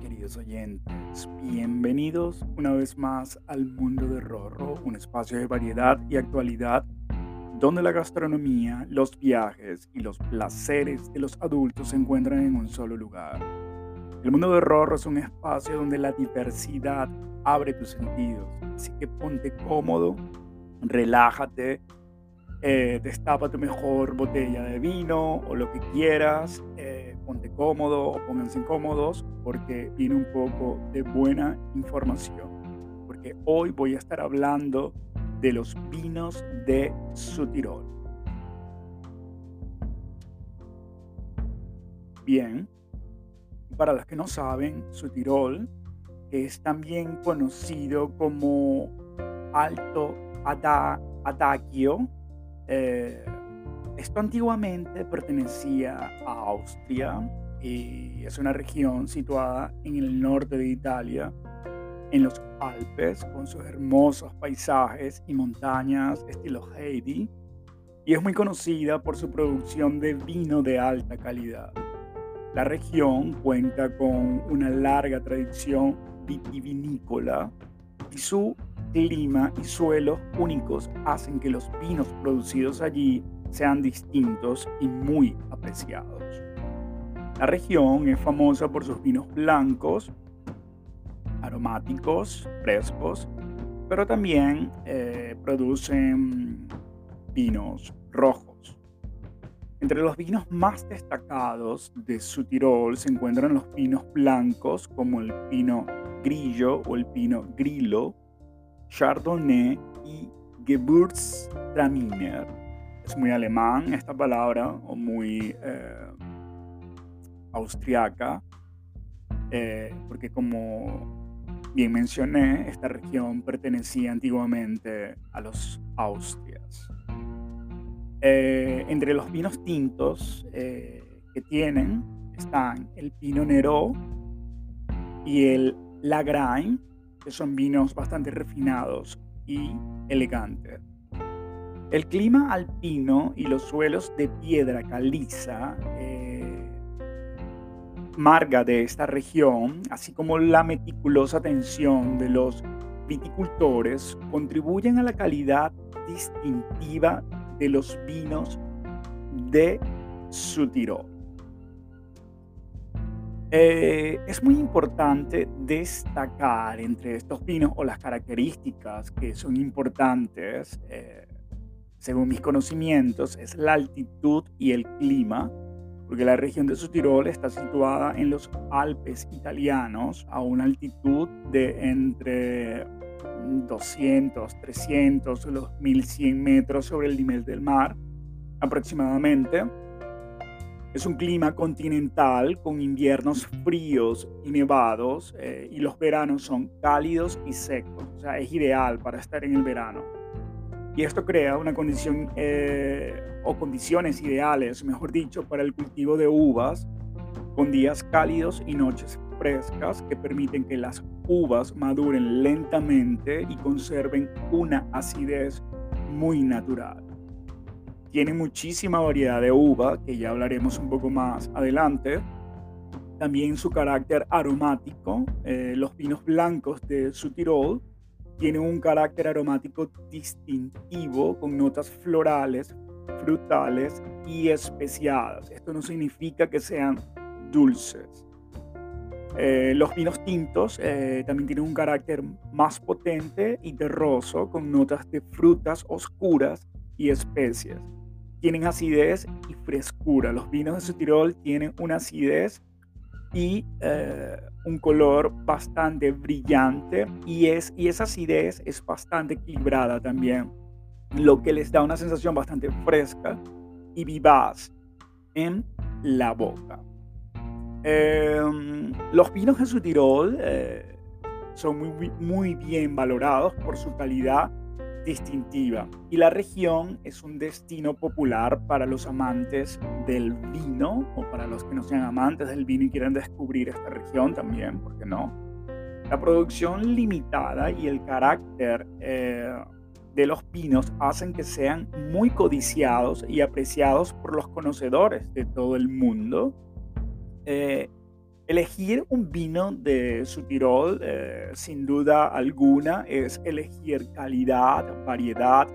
queridos oyentes? Bienvenidos una vez más al Mundo de Rorro, un espacio de variedad y actualidad donde la gastronomía, los viajes y los placeres de los adultos se encuentran en un solo lugar. El Mundo de Rorro es un espacio donde la diversidad abre tus sentidos, así que ponte cómodo, relájate, eh, destapa tu mejor botella de vino o lo que quieras. Eh, ponte cómodo o pónganse cómodos porque viene un poco de buena información. Porque hoy voy a estar hablando de los vinos de Sutirol. Bien, para los que no saben, Sutirol es también conocido como Alto Adagio. Eh, esto antiguamente pertenecía a Austria y es una región situada en el norte de Italia, en los Alpes, con sus hermosos paisajes y montañas estilo Heidi, y es muy conocida por su producción de vino de alta calidad. La región cuenta con una larga tradición vitivinícola y su clima y suelos únicos hacen que los vinos producidos allí sean distintos y muy apreciados. La región es famosa por sus vinos blancos, aromáticos, frescos, pero también eh, producen vinos rojos. Entre los vinos más destacados de su Tirol se encuentran los vinos blancos como el pino grillo o el pino grillo, chardonnay y gewürztraminer es muy alemán esta palabra o muy eh, austriaca, eh, porque como bien mencioné, esta región pertenecía antiguamente a los Austrias. Eh, entre los vinos tintos que tienen están el Pinot Nero y el Lagrein, que son vinos bastante refinados y elegantes. El clima alpino y los suelos de piedra caliza eh, marga de esta región, así como la meticulosa atención de los viticultores, contribuyen a la calidad distintiva de los vinos de su Tirol. Eh, es muy importante destacar entre estos vinos o las características que son importantes eh, según mis conocimientos, es la altitud y el clima, porque la región de Sutirol está situada en los Alpes italianos a una altitud de entre 200, 300 o los 1100 metros sobre el nivel del mar aproximadamente. Es un clima continental con inviernos fríos y nevados eh, y los veranos son cálidos y secos. O sea, es ideal para estar en el verano. Y esto crea una condición eh, o condiciones ideales, mejor dicho, para el cultivo de uvas con días cálidos y noches frescas que permiten que las uvas maduren lentamente y conserven una acidez muy natural. Tiene muchísima variedad de uva, que ya hablaremos un poco más adelante. También su carácter aromático, eh, los vinos blancos de su Tirol tiene un carácter aromático distintivo con notas florales, frutales y especiadas. Esto no significa que sean dulces. Eh, los vinos tintos eh, también tienen un carácter más potente y terroso con notas de frutas oscuras y especias. Tienen acidez y frescura. Los vinos de Sutirol tienen una acidez y eh, un color bastante brillante y, es, y esa acidez es bastante equilibrada también, lo que les da una sensación bastante fresca y vivaz en la boca. Em, los vinos de su Tirol eh, son muy, muy bien valorados por su calidad distintiva y la región es un destino popular para los amantes del vino o para los que no sean amantes del vino y quieran descubrir esta región también, ¿por qué no? La producción limitada y el carácter eh, de los vinos hacen que sean muy codiciados y apreciados por los conocedores de todo el mundo. Eh, Elegir un vino de su Tirol, eh, sin duda alguna, es elegir calidad, variedad,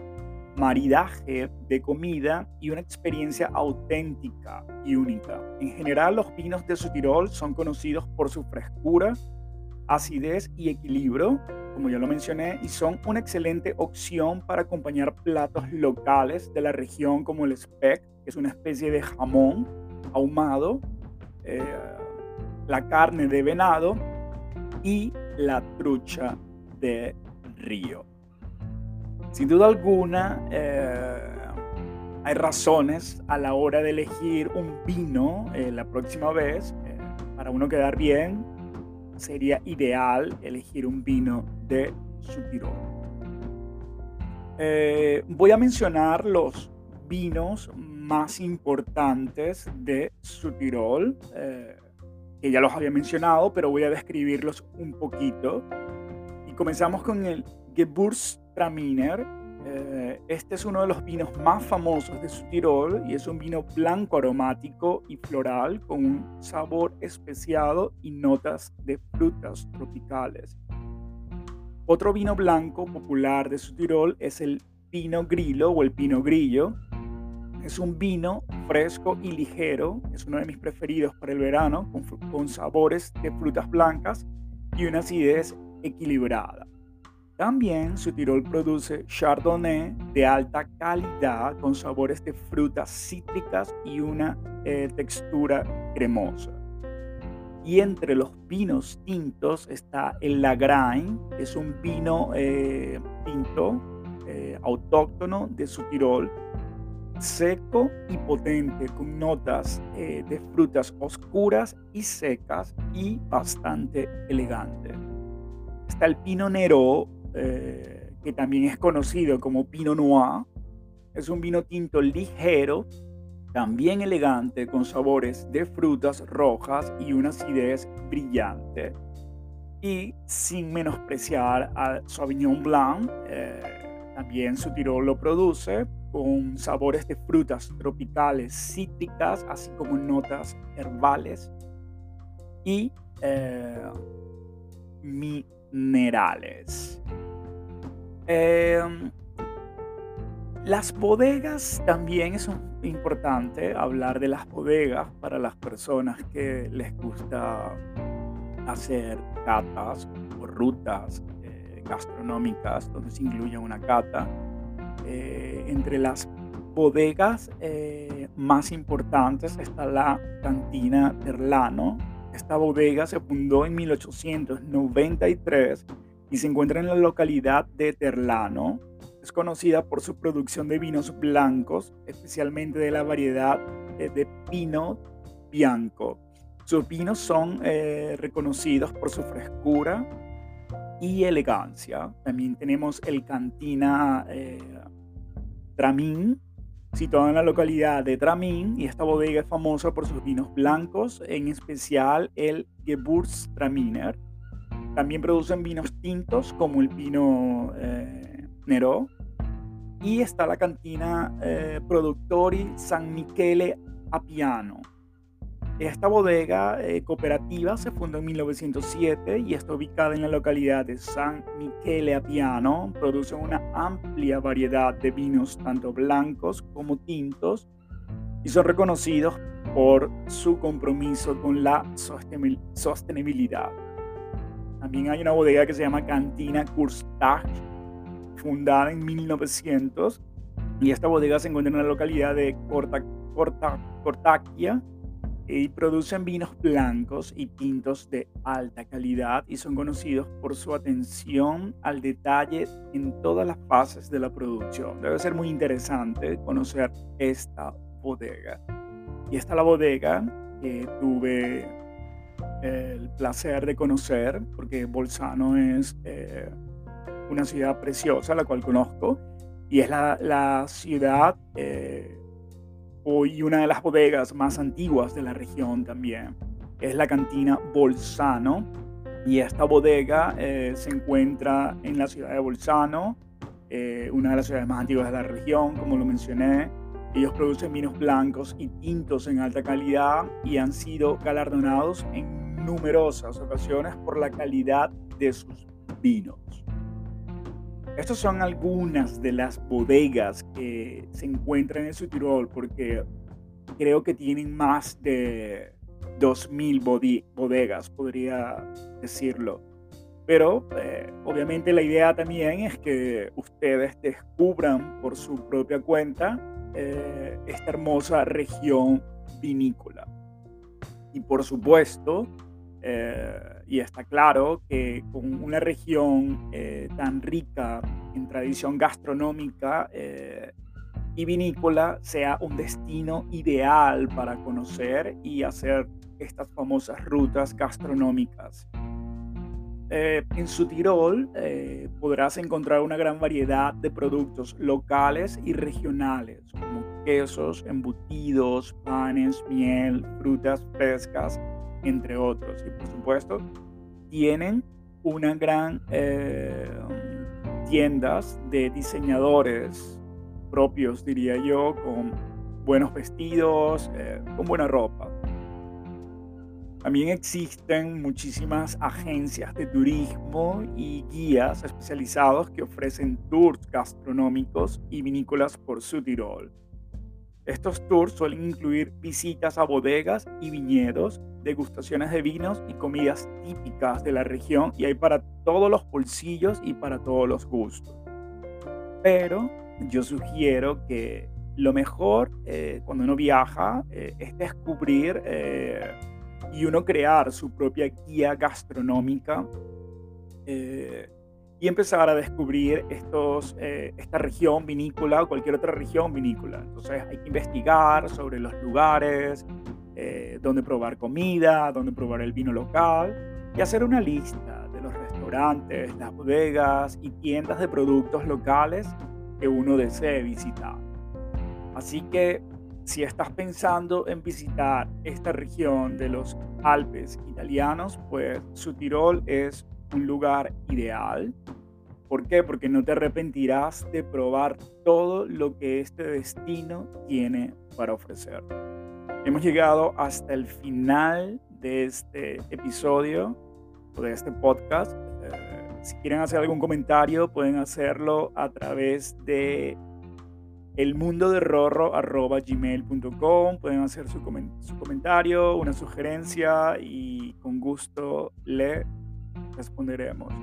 maridaje de comida y una experiencia auténtica y única. En general, los vinos de su Tirol son conocidos por su frescura, acidez y equilibrio, como ya lo mencioné, y son una excelente opción para acompañar platos locales de la región como el speck, que es una especie de jamón ahumado. Eh, la carne de venado y la trucha de río. Sin duda alguna, eh, hay razones a la hora de elegir un vino eh, la próxima vez. Eh, para uno quedar bien, sería ideal elegir un vino de su voy a mencionar los vinos más importantes de su Tirol que ya los había mencionado, pero voy a describirlos un poquito. Y comenzamos con el Gewürztraminer. Eh, este es uno de los vinos más famosos de su Tirol y es un vino blanco aromático y floral con un sabor especiado y notas de frutas tropicales. Otro vino blanco popular de su Tirol es el Pino Grillo o el Pino Grillo, es un vino fresco y ligero, es uno de mis preferidos para el verano, con, sabores de frutas blancas y una acidez equilibrada. También su Tirol produce Chardonnay de alta calidad con sabores de frutas cítricas y una eh, textura cremosa. Y entre los vinos tintos está el Lagrange, que es un vino eh, tinto eh, autóctono de su Tirol seco y potente con notas eh, de frutas oscuras y secas y bastante elegante. Está el Pinot Nero, eh, que también es conocido como Pinot Noir. Es un vino tinto ligero, también elegante, con sabores de frutas rojas y una acidez brillante. Y sin menospreciar al Sauvignon Blanc, eh, también su Tirol lo produce, con sabores de frutas tropicales cítricas, así como notas herbales y eh, minerales. Em, las bodegas también es importante hablar de las bodegas para las personas que les gusta hacer catas o rutas eh, gastronómicas donde se incluye una cata eh, entre las bodegas eh, más importantes está la cantina Terlano. Esta bodega se fundó en 1893 y se encuentra en la localidad de Terlano. Es conocida por su producción de vinos blancos, especialmente de la variedad eh, de Pinot Bianco. Sus vinos son reconocidos por su frescura y elegancia. También tenemos el Cantina Tramín, situado en la localidad de Tramín, y esta bodega es famosa por sus vinos blancos, en especial el Gewürztraminer. También producen vinos tintos como el Pino eh, Nero. Y está la cantina eh, Productori San Michele Appiano esta bodega eh, cooperativa se fundó en 1907 y está ubicada en la localidad de San Michele Appiano. Produce una amplia variedad de vinos, tanto blancos como tintos, y son reconocidos por su compromiso con la sostenibilidad. También hay una bodega que se llama Cantina Kurstage, fundada en 1900, y esta bodega se encuentra en la localidad de Corta, Cortaquia, y producen vinos blancos y tintos de alta calidad y son conocidos por su atención al detalle en todas las fases de la producción. Debe ser muy interesante conocer esta bodega. Y esta es la bodega que tuve el placer de conocer porque Bolzano es eh, una ciudad preciosa, la cual conozco, y es la, la ciudad... Eh, hoy una de las bodegas más antiguas de la región también. Es la cantina Bolzano y esta bodega eh, se encuentra en la ciudad de Bolzano, eh, una de las ciudades más antiguas de la región, como lo mencioné. Ellos producen vinos blancos y tintos en alta calidad y han sido galardonados en numerosas ocasiones por la calidad de sus vinos. Estas son algunas de las bodegas que se encuentran en su Tirol porque creo que tienen más de 2.000 bodegas, podría decirlo. Pero eh, obviamente la idea también es que ustedes descubran por su propia cuenta eh, esta hermosa región vinícola. Y por supuesto, eh, y está claro que con una región tan rica en tradición gastronómica y vinícola sea un destino ideal para conocer y hacer estas famosas rutas gastronómicas. Eh, en su Tirol eh, podrás encontrar una gran variedad de productos locales y regionales, como quesos, embutidos, panes, miel, frutas frescas, entre otros. Y por supuesto, tienen una gran eh, tiendas de diseñadores propios, diría yo, con buenos vestidos, con buena ropa. También existen muchísimas agencias de turismo y guías especializados que ofrecen tours gastronómicos y vinícolas por su Tirol. Estos tours suelen incluir visitas a bodegas y viñedos, degustaciones de vinos y comidas típicas de la región y hay para todos los bolsillos y para todos los gustos. Pero yo sugiero que lo mejor eh, cuando uno viaja eh, es descubrir eh, y uno crear su propia guía gastronómica y empezar a descubrir estos, eh, esta región vinícola o cualquier otra región vinícola. Entonces hay que investigar sobre los lugares, eh, dónde probar comida, dónde probar el vino local y hacer una lista de los restaurantes, las bodegas y tiendas de productos locales que uno desee visitar. Así que si estás pensando en visitar esta región de los Alpes italianos, pues su Tirol es un lugar ideal. ¿Por qué? Porque no te arrepentirás de probar todo lo que este destino tiene para ofrecer. Hemos llegado hasta el final de este episodio o de este podcast. Eh, si quieren hacer algún comentario, pueden hacerlo a través de elmundoderrorro.gmail.com Pueden hacer su, su comentario, una sugerencia y con gusto le responderemos.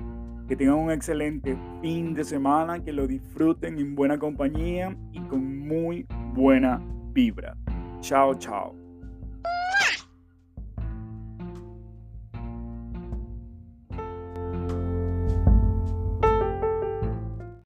Que tengan un excelente fin de semana, que lo disfruten en buena compañía y con muy buena vibra. Chao, chao.